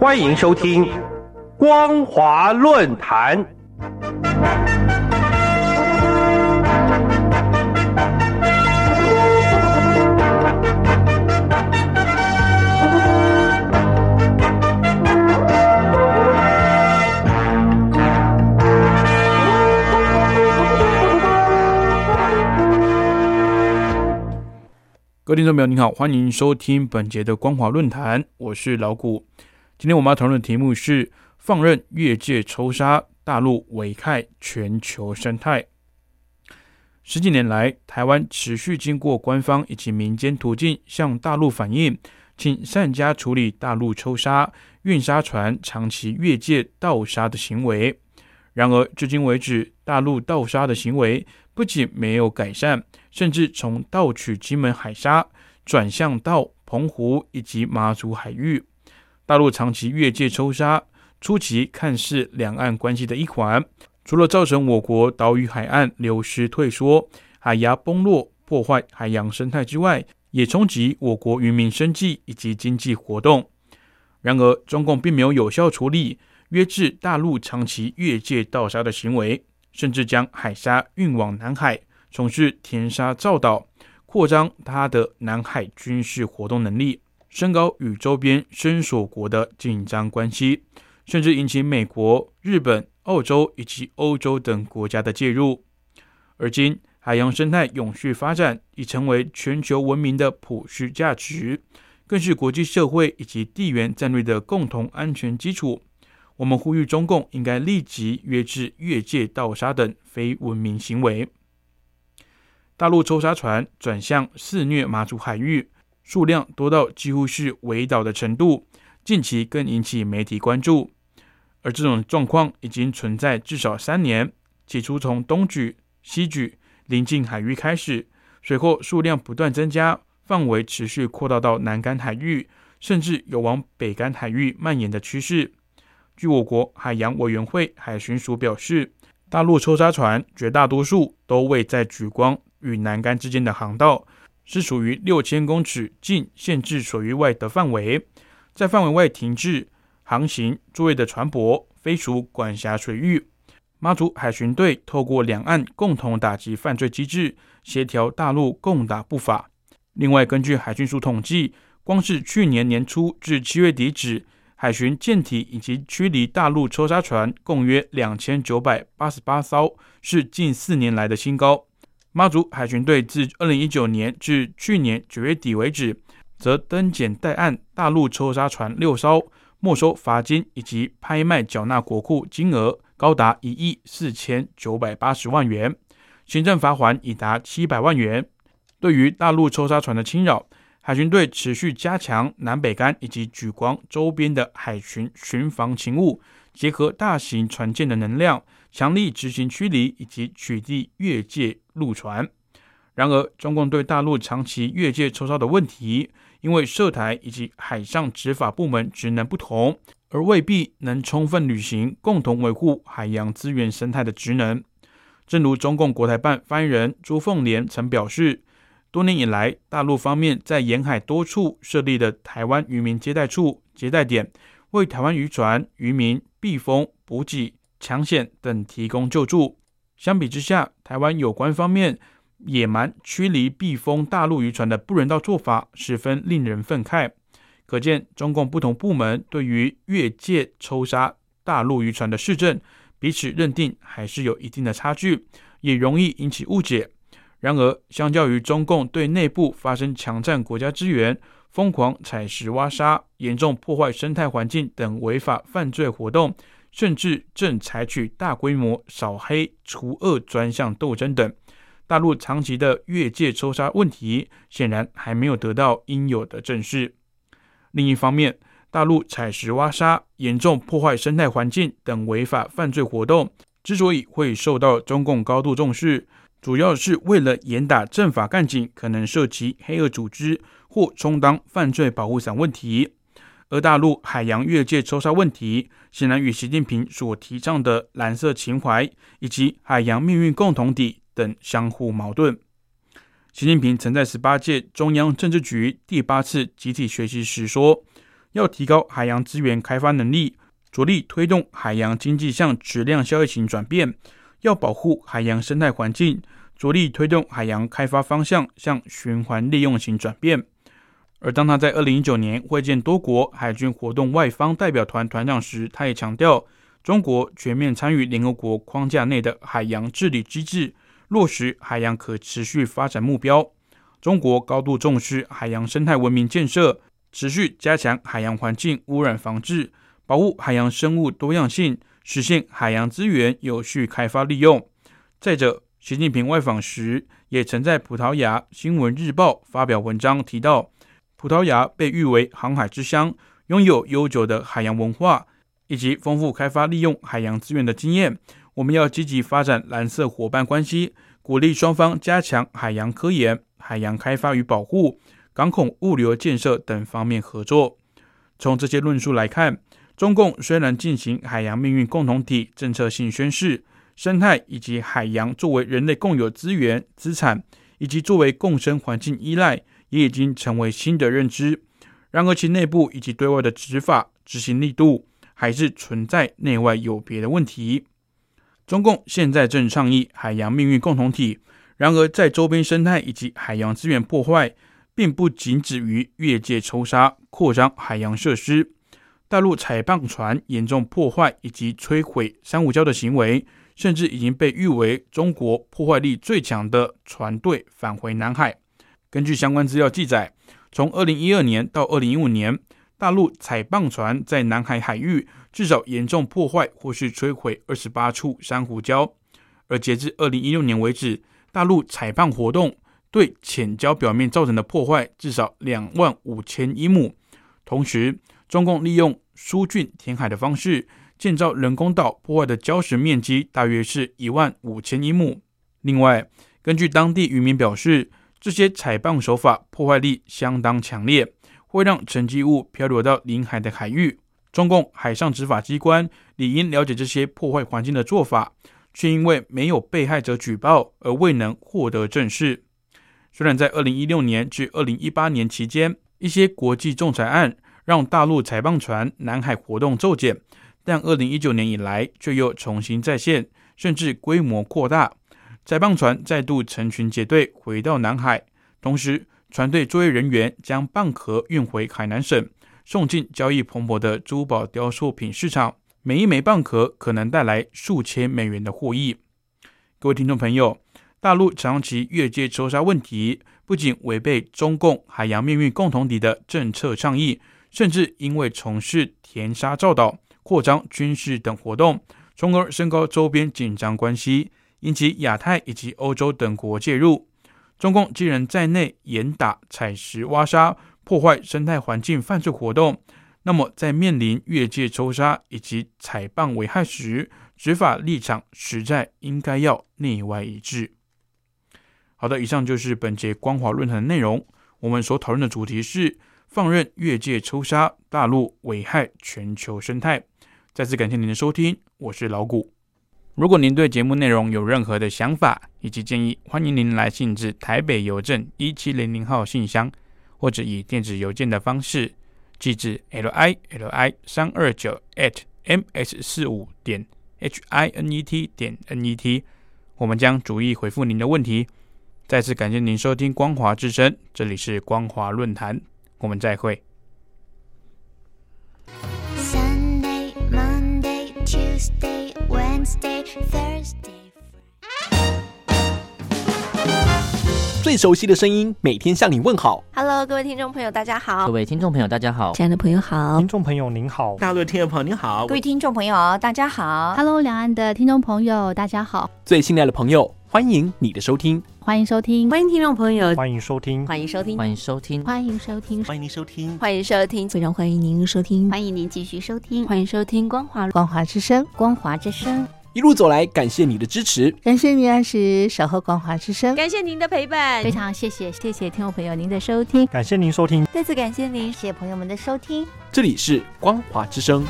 欢迎收听《光华论坛》。各位听众朋友，您好，欢迎收听本节的光华论坛，我是老谷。今天我们要讨论的题目是放任越界抽沙，大陆危害全球生态。十几年来，台湾持续经过官方以及民间途径向大陆反映，请善加处理大陆抽沙运沙船长期越界盗沙的行为。然而，至今为止，大陆盗沙的行为不仅没有改善。甚至从盗取金门海沙转向到澎湖以及马祖海域，大陆长期越界抽沙，初期看似两岸关系的一环，除了造成我国岛屿海岸流失退缩、海牙崩落、破坏海洋生态之外，也冲击我国渔民生计以及经济活动。然而，中共并没有有效处理约制大陆长期越界盗沙的行为，甚至将海沙运往南海。从事填沙造岛，扩张它的南海军事活动能力，升高与周边伸索国的紧张关系，甚至引起美国、日本、澳洲以及欧洲等国家的介入。而今，海洋生态永续发展已成为全球文明的普世价值，更是国际社会以及地缘战略的共同安全基础。我们呼吁中共应该立即约制越界盗沙等非文明行为。大陆抽沙船转向肆虐马祖海域，数量多到几乎是围岛的程度，近期更引起媒体关注。而这种状况已经存在至少三年，起初从东举、西举临近海域开始，随后数量不断增加，范围持续扩大到南干海域，甚至有往北干海域蔓延的趋势。据我国海洋委员会海巡署表示，大陆抽沙船绝大多数都未在举光。与南竿之间的航道是属于六千公尺近限制水域外的范围，在范围外停滞航行作业的船舶非属管辖水域。妈祖海巡队透过两岸共同打击犯罪机制，协调大陆共打不法。另外，根据海军署统计，光是去年年初至七月底止，海巡舰体以及驱离大陆抽沙船共约两千九百八十八艘，是近四年来的新高。妈祖海巡队自二零一九年至去年九月底为止，则登检待案大陆抽沙船六艘，没收罚金以及拍卖缴纳国库金额高达一亿四千九百八十万元，行政罚款已达七百万元。对于大陆抽沙船的侵扰，海巡队持续加强南北干以及莒光周边的海巡巡防勤务，结合大型船舰的能量。强力执行驱离以及取缔越界陆船。然而，中共对大陆长期越界抽沙的问题，因为涉台以及海上执法部门职能不同，而未必能充分履行共同维护海洋资源生态的职能。正如中共国台办发言人朱凤莲曾表示，多年以来，大陆方面在沿海多处设立的台湾渔民接待处、接待点，为台湾渔船、渔民避风补给。抢险等提供救助。相比之下，台湾有关方面野蛮驱离避风大陆渔船的不人道做法，十分令人愤慨。可见，中共不同部门对于越界抽杀大陆渔船的市政，彼此认定还是有一定的差距，也容易引起误解。然而，相较于中共对内部发生强占国家资源、疯狂采石挖沙、严重破坏生态环境等违法犯罪活动，甚至正采取大规模扫黑除恶专项斗争等，大陆长期的越界抽沙问题显然还没有得到应有的正视。另一方面，大陆采石挖沙、严重破坏生态环境等违法犯罪活动之所以会受到中共高度重视，主要是为了严打政法干警可能涉及黑恶组织或充当犯罪保护伞问题。而大陆海洋越界抽沙问题，显然与习近平所提倡的蓝色情怀以及海洋命运共同体等相互矛盾。习近平曾在十八届中央政治局第八次集体学习时说：“要提高海洋资源开发能力，着力推动海洋经济向质量效益型转变；要保护海洋生态环境，着力推动海洋开发方向向循环利用型转变。而当他在二零一九年会见多国海军活动外方代表团团长时，他也强调，中国全面参与联合国框架内的海洋治理机制，落实海洋可持续发展目标。中国高度重视海洋生态文明建设，持续加强海洋环境污染防治，保护海洋生物多样性，实现海洋资源有序开发利用。再者，习近平外访时也曾在葡萄牙《新闻日报》发表文章，提到。葡萄牙被誉为航海之乡，拥有悠久的海洋文化以及丰富开发利用海洋资源的经验。我们要积极发展蓝色伙伴关系，鼓励双方加强海洋科研、海洋开发与保护、港口物流建设等方面合作。从这些论述来看，中共虽然进行海洋命运共同体政策性宣示，生态以及海洋作为人类共有资源资产，以及作为共生环境依赖。也已经成为新的认知，然而其内部以及对外的执法执行力度还是存在内外有别的问题。中共现在正倡议海洋命运共同体，然而在周边生态以及海洋资源破坏，并不仅止于越界抽沙、扩张海洋设施。大陆采棒船严重破坏以及摧毁珊瑚礁的行为，甚至已经被誉为中国破坏力最强的船队返回南海。根据相关资料记载，从二零一二年到二零一五年，大陆采棒船在南海海域至少严重破坏或是摧毁二十八处珊瑚礁。而截至二零一六年为止，大陆采棒活动对浅礁表面造成的破坏至少两万五千英亩。同时，中共利用疏浚填海的方式建造人工岛，破坏的礁石面积大约是一万五千英亩。另外，根据当地渔民表示，这些采棒手法破坏力相当强烈，会让沉积物漂流到临海的海域。中共海上执法机关理应了解这些破坏环境的做法，却因为没有被害者举报而未能获得正视。虽然在二零一六年至二零一八年期间，一些国际仲裁案让大陆采棒船南海活动骤减，但二零一九年以来却又重新再现，甚至规模扩大。载棒船再度成群结队回到南海，同时船队作业人员将蚌壳运回海南省，送进交易蓬勃的珠宝雕塑品市场。每一枚蚌壳可能带来数千美元的获益。各位听众朋友，大陆长期越界抽沙问题，不仅违背中共海洋命运共同体的政策倡议，甚至因为从事填沙造岛、扩张军事等活动，从而升高周边紧张关系。引起亚太以及欧洲等国介入，中共既然在内严打采石挖沙、破坏生态环境犯罪活动，那么在面临越界抽沙以及采棒危害时，执法立场实在应该要内外一致。好的，以上就是本节光华论坛的内容。我们所讨论的主题是放任越界抽沙，大陆危害全球生态。再次感谢您的收听，我是老谷。如果您对节目内容有任何的想法以及建议，欢迎您来信至台北邮政一七零零号信箱，或者以电子邮件的方式寄至 l i l i 三二九 at m s 四五点 h i n e t 点 n e t，我们将逐一回复您的问题。再次感谢您收听光华之声，这里是光华论坛，我们再会。Sunday, Monday, Tuesday. Wednesday. 最熟悉的声音，每天向你问好。Hello，各位听众朋友，大家好。各位听众朋友，大家好。亲爱的朋友好。听众朋友您好。大陆的听众朋友您好。各位听众朋友，大家好。Hello，两岸的听众朋友，大家好。最信赖的朋友，欢迎你的收听。欢迎收听。欢迎听众朋友。欢迎收听。欢迎收听。欢迎收听。欢迎收听。欢迎您收听。欢迎收听。非常欢迎您收听。欢迎您继续收听。欢迎收听光华光华之声。光华之声。一路走来，感谢你的支持，感谢你按时守候光华之声，感谢您的陪伴，非常谢谢谢谢听众朋友您的收听，感谢您收听，再次感谢您，谢谢朋友们的收听，这里是光华之声。